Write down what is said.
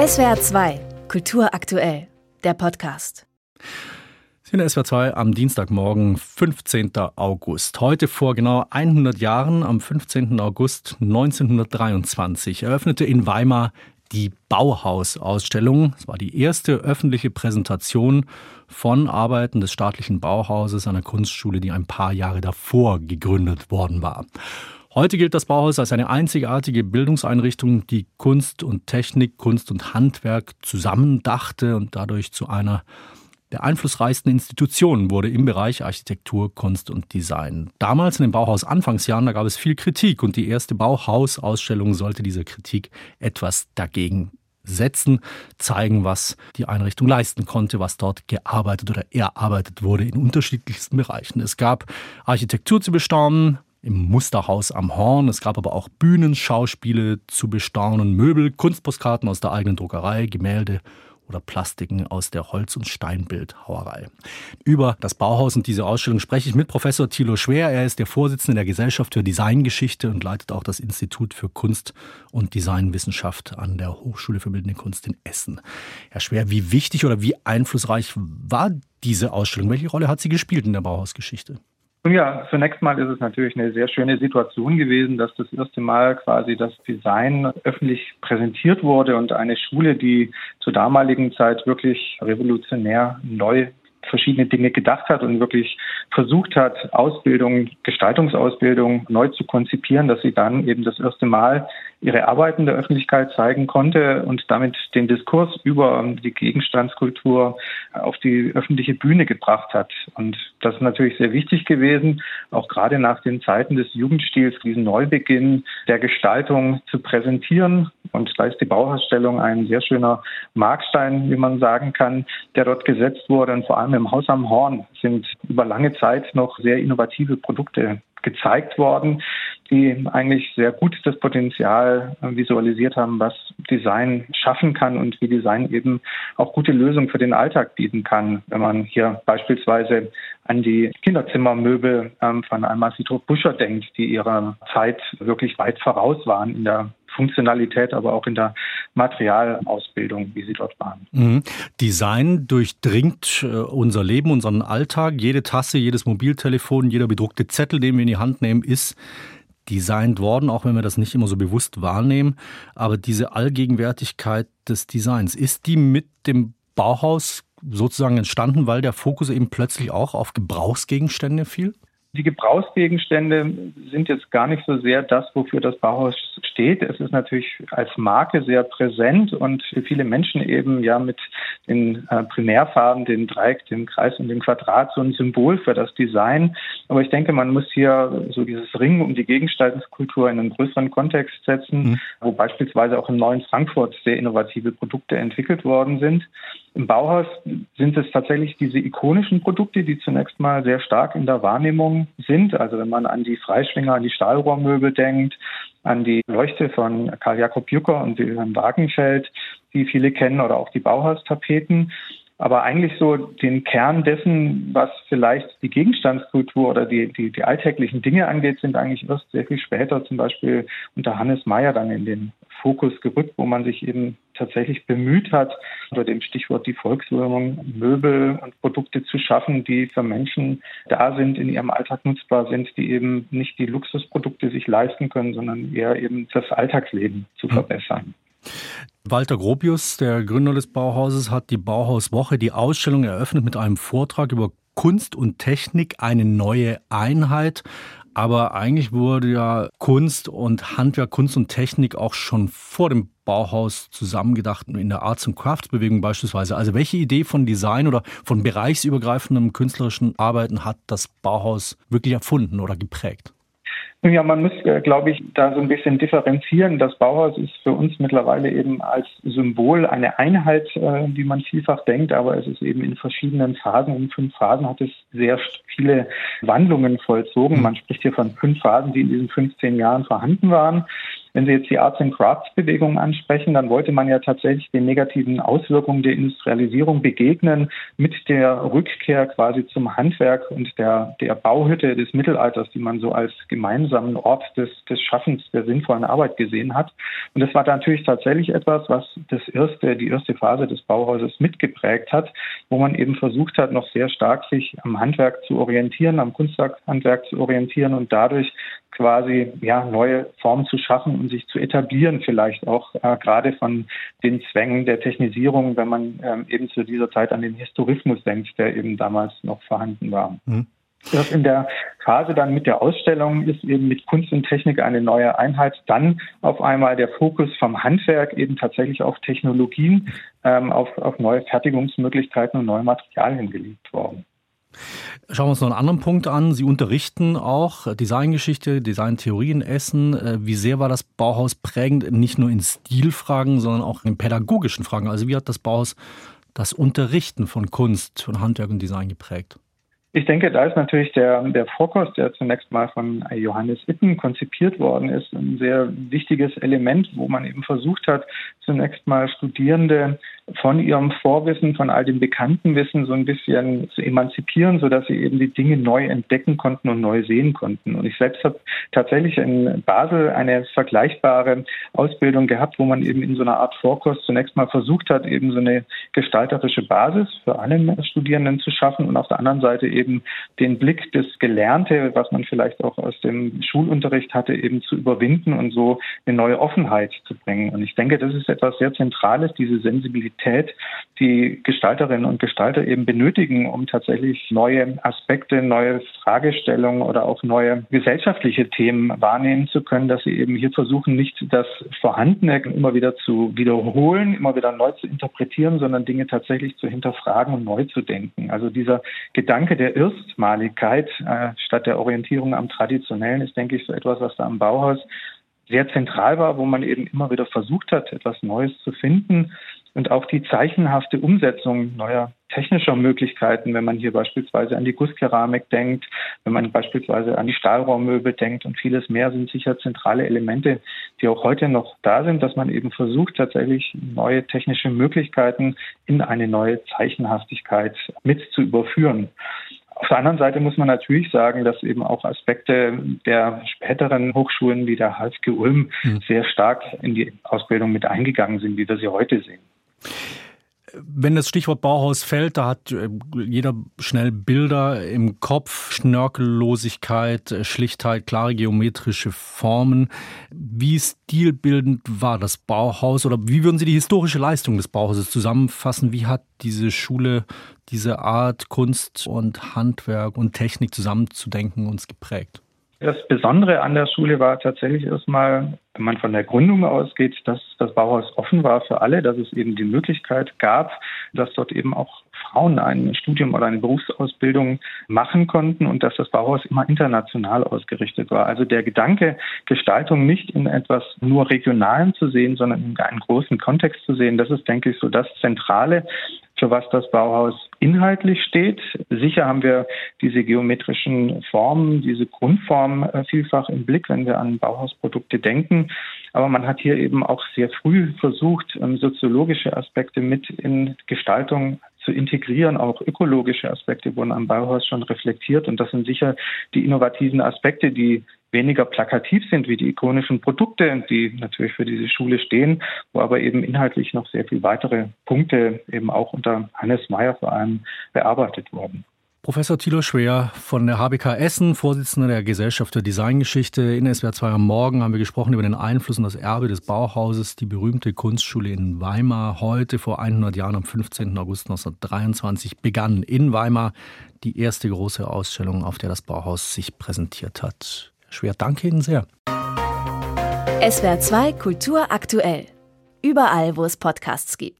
SWR 2, Kultur aktuell, der Podcast. Sie in SWR 2 am Dienstagmorgen, 15. August. Heute vor genau 100 Jahren, am 15. August 1923, eröffnete in Weimar die Bauhaus-Ausstellung. Es war die erste öffentliche Präsentation von Arbeiten des staatlichen Bauhauses, einer Kunstschule, die ein paar Jahre davor gegründet worden war. Heute gilt das Bauhaus als eine einzigartige Bildungseinrichtung, die Kunst und Technik, Kunst und Handwerk zusammendachte und dadurch zu einer der einflussreichsten Institutionen wurde im Bereich Architektur, Kunst und Design. Damals in den Bauhaus-Anfangsjahren, da gab es viel Kritik und die erste Bauhaus-Ausstellung sollte dieser Kritik etwas dagegen setzen, zeigen, was die Einrichtung leisten konnte, was dort gearbeitet oder erarbeitet wurde in unterschiedlichsten Bereichen. Es gab Architektur zu bestaunen, im Musterhaus am Horn. Es gab aber auch Bühnenschauspiele zu bestaunen, Möbel, Kunstpostkarten aus der eigenen Druckerei, Gemälde oder Plastiken aus der Holz- und Steinbildhauerei. Über das Bauhaus und diese Ausstellung spreche ich mit Professor Thilo Schwer. Er ist der Vorsitzende der Gesellschaft für Designgeschichte und leitet auch das Institut für Kunst- und Designwissenschaft an der Hochschule für Bildende Kunst in Essen. Herr Schwer, wie wichtig oder wie einflussreich war diese Ausstellung? Welche Rolle hat sie gespielt in der Bauhausgeschichte? Nun ja, zunächst mal ist es natürlich eine sehr schöne Situation gewesen, dass das erste Mal quasi das Design öffentlich präsentiert wurde und eine Schule, die zur damaligen Zeit wirklich revolutionär neu verschiedene Dinge gedacht hat und wirklich versucht hat, Ausbildung, Gestaltungsausbildung neu zu konzipieren, dass sie dann eben das erste Mal ihre Arbeiten der Öffentlichkeit zeigen konnte und damit den Diskurs über die Gegenstandskultur auf die öffentliche Bühne gebracht hat. Und das ist natürlich sehr wichtig gewesen, auch gerade nach den Zeiten des Jugendstils, diesen Neubeginn der Gestaltung zu präsentieren. Und da ist die Bauausstellung ein sehr schöner Markstein, wie man sagen kann, der dort gesetzt wurde. Und vor allem im Haus am Horn sind über lange Zeit noch sehr innovative Produkte gezeigt worden, die eigentlich sehr gut das Potenzial äh, visualisiert haben, was Design schaffen kann und wie Design eben auch gute Lösungen für den Alltag bieten kann. Wenn man hier beispielsweise an die Kinderzimmermöbel ähm, von einmal Sidro Buscher denkt, die ihrer Zeit wirklich weit voraus waren in der Funktionalität, aber auch in der Materialausbildung, wie sie dort waren. Mhm. Design durchdringt äh, unser Leben, unseren Alltag. Jede Tasse, jedes Mobiltelefon, jeder bedruckte Zettel, den wir in die Hand nehmen, ist designt worden, auch wenn wir das nicht immer so bewusst wahrnehmen. Aber diese Allgegenwärtigkeit des Designs, ist die mit dem Bauhaus sozusagen entstanden, weil der Fokus eben plötzlich auch auf Gebrauchsgegenstände fiel? Die Gebrauchsgegenstände sind jetzt gar nicht so sehr das, wofür das Bauhaus steht. Es ist natürlich als Marke sehr präsent und für viele Menschen eben ja mit den äh, Primärfarben, den Dreieck, dem Kreis und dem Quadrat so ein Symbol für das Design. Aber ich denke, man muss hier so dieses Ringen um die Gegengestaltungskultur in einen größeren Kontext setzen, mhm. wo beispielsweise auch im neuen Frankfurt sehr innovative Produkte entwickelt worden sind. Im Bauhaus sind es tatsächlich diese ikonischen Produkte, die zunächst mal sehr stark in der Wahrnehmung sind. Also wenn man an die Freischwinger, an die Stahlrohrmöbel denkt, an die Leuchte von Karl Jakob Jucker und Wilhelm Wagenfeld, die viele kennen, oder auch die Bauhaustapeten. Aber eigentlich so den Kern dessen, was vielleicht die Gegenstandskultur oder die, die, die alltäglichen Dinge angeht, sind eigentlich erst sehr viel später, zum Beispiel unter Hannes Meyer dann in den Fokus gerückt, wo man sich eben tatsächlich bemüht hat, unter dem Stichwort die Volkswirmung Möbel und Produkte zu schaffen, die für Menschen da sind, in ihrem Alltag nutzbar sind, die eben nicht die Luxusprodukte sich leisten können, sondern eher eben das Alltagsleben zu hm. verbessern. Walter Gropius, der Gründer des Bauhauses, hat die Bauhauswoche, die Ausstellung eröffnet mit einem Vortrag über Kunst und Technik, eine neue Einheit. Aber eigentlich wurde ja Kunst und Handwerk, Kunst und Technik auch schon vor dem Bauhaus zusammengedacht in der Arts- und Crafts-Bewegung beispielsweise. Also welche Idee von Design oder von bereichsübergreifendem künstlerischen Arbeiten hat das Bauhaus wirklich erfunden oder geprägt? Ja, man muss, äh, glaube ich, da so ein bisschen differenzieren. Das Bauhaus ist für uns mittlerweile eben als Symbol eine Einheit, äh, wie man vielfach denkt, aber es ist eben in verschiedenen Phasen. In fünf Phasen hat es sehr viele Wandlungen vollzogen. Man spricht hier von fünf Phasen, die in diesen 15 Jahren vorhanden waren. Wenn Sie jetzt die Arts and Crafts Bewegung ansprechen, dann wollte man ja tatsächlich den negativen Auswirkungen der Industrialisierung begegnen mit der Rückkehr quasi zum Handwerk und der, der Bauhütte des Mittelalters, die man so als gemeinsamen Ort des, des Schaffens der sinnvollen Arbeit gesehen hat. Und das war natürlich tatsächlich etwas, was das erste, die erste Phase des Bauhauses mitgeprägt hat, wo man eben versucht hat, noch sehr stark sich am Handwerk zu orientieren, am Kunsthandwerk zu orientieren und dadurch quasi ja neue Formen zu schaffen und sich zu etablieren, vielleicht auch äh, gerade von den Zwängen der Technisierung, wenn man ähm, eben zu dieser Zeit an den Historismus denkt, der eben damals noch vorhanden war. Mhm. Das in der Phase dann mit der Ausstellung ist eben mit Kunst und Technik eine neue Einheit. Dann auf einmal der Fokus vom Handwerk eben tatsächlich auf Technologien, ähm, auf, auf neue Fertigungsmöglichkeiten und neue Materialien gelegt worden. Schauen wir uns noch einen anderen Punkt an. Sie unterrichten auch Designgeschichte, Designtheorie in Essen. Äh, wie sehr war das Bauhaus prägend, nicht nur in Stilfragen, sondern auch in pädagogischen Fragen? Also wie hat das Bauhaus das Unterrichten von Kunst, von Handwerk und Design geprägt? Ich denke, da ist natürlich der, der Vorkost, der zunächst mal von Johannes Itten konzipiert worden ist, ein sehr wichtiges Element, wo man eben versucht hat, zunächst mal Studierende von ihrem Vorwissen, von all dem bekannten Wissen so ein bisschen zu emanzipieren, sodass sie eben die Dinge neu entdecken konnten und neu sehen konnten. Und ich selbst habe tatsächlich in Basel eine vergleichbare Ausbildung gehabt, wo man eben in so einer Art Vorkurs zunächst mal versucht hat, eben so eine gestalterische Basis für alle Studierenden zu schaffen und auf der anderen Seite eben eben den Blick, des Gelernte, was man vielleicht auch aus dem Schulunterricht hatte, eben zu überwinden und so eine neue Offenheit zu bringen. Und ich denke, das ist etwas sehr Zentrales, diese Sensibilität, die Gestalterinnen und Gestalter eben benötigen, um tatsächlich neue Aspekte, neue Fragestellungen oder auch neue gesellschaftliche Themen wahrnehmen zu können, dass sie eben hier versuchen, nicht das Vorhandene immer wieder zu wiederholen, immer wieder neu zu interpretieren, sondern Dinge tatsächlich zu hinterfragen und neu zu denken. Also dieser Gedanke der Erstmaligkeit äh, statt der Orientierung am Traditionellen ist, denke ich, so etwas, was da am Bauhaus sehr zentral war, wo man eben immer wieder versucht hat, etwas Neues zu finden und auch die zeichenhafte Umsetzung neuer technischer Möglichkeiten, wenn man hier beispielsweise an die Gusskeramik denkt, wenn man beispielsweise an die Stahlraummöbel denkt und vieles mehr, sind sicher zentrale Elemente, die auch heute noch da sind, dass man eben versucht, tatsächlich neue technische Möglichkeiten in eine neue Zeichenhaftigkeit mit zu überführen. Auf der anderen Seite muss man natürlich sagen, dass eben auch Aspekte der späteren Hochschulen wie der HSG Ulm mhm. sehr stark in die Ausbildung mit eingegangen sind, wie wir sie heute sehen. Wenn das Stichwort Bauhaus fällt, da hat äh, jeder schnell Bilder im Kopf, Schnörkellosigkeit, äh, Schlichtheit, klare geometrische Formen. Wie stilbildend war das Bauhaus oder wie würden Sie die historische Leistung des Bauhauses zusammenfassen? Wie hat diese Schule diese Art, Kunst und Handwerk und Technik zusammenzudenken uns geprägt? Das Besondere an der Schule war tatsächlich erstmal, wenn man von der Gründung ausgeht, dass das Bauhaus offen war für alle, dass es eben die Möglichkeit gab, dass dort eben auch Frauen ein Studium oder eine Berufsausbildung machen konnten und dass das Bauhaus immer international ausgerichtet war. Also der Gedanke, Gestaltung nicht in etwas nur Regionalen zu sehen, sondern in einen großen Kontext zu sehen, das ist, denke ich, so das Zentrale, für was das Bauhaus inhaltlich steht. Sicher haben wir diese geometrischen Formen, diese Grundformen äh, vielfach im Blick, wenn wir an Bauhausprodukte denken. Aber man hat hier eben auch sehr früh versucht, ähm, soziologische Aspekte mit in Gestaltung zu integrieren. Auch ökologische Aspekte wurden am Bauhaus schon reflektiert. Und das sind sicher die innovativen Aspekte, die weniger plakativ sind wie die ikonischen Produkte, die natürlich für diese Schule stehen, wo aber eben inhaltlich noch sehr viel weitere Punkte eben auch unter Hannes Meyer vor allem bearbeitet wurden. Professor Thilo Schwer von der HBK Essen, Vorsitzender der Gesellschaft für Designgeschichte. In SWR 2 am Morgen haben wir gesprochen über den Einfluss und das Erbe des Bauhauses, die berühmte Kunstschule in Weimar. Heute, vor 100 Jahren, am 15. August 1923, begann in Weimar die erste große Ausstellung, auf der das Bauhaus sich präsentiert hat. Schwer, danke Ihnen sehr. SWR 2 Kultur aktuell. Überall, wo es Podcasts gibt.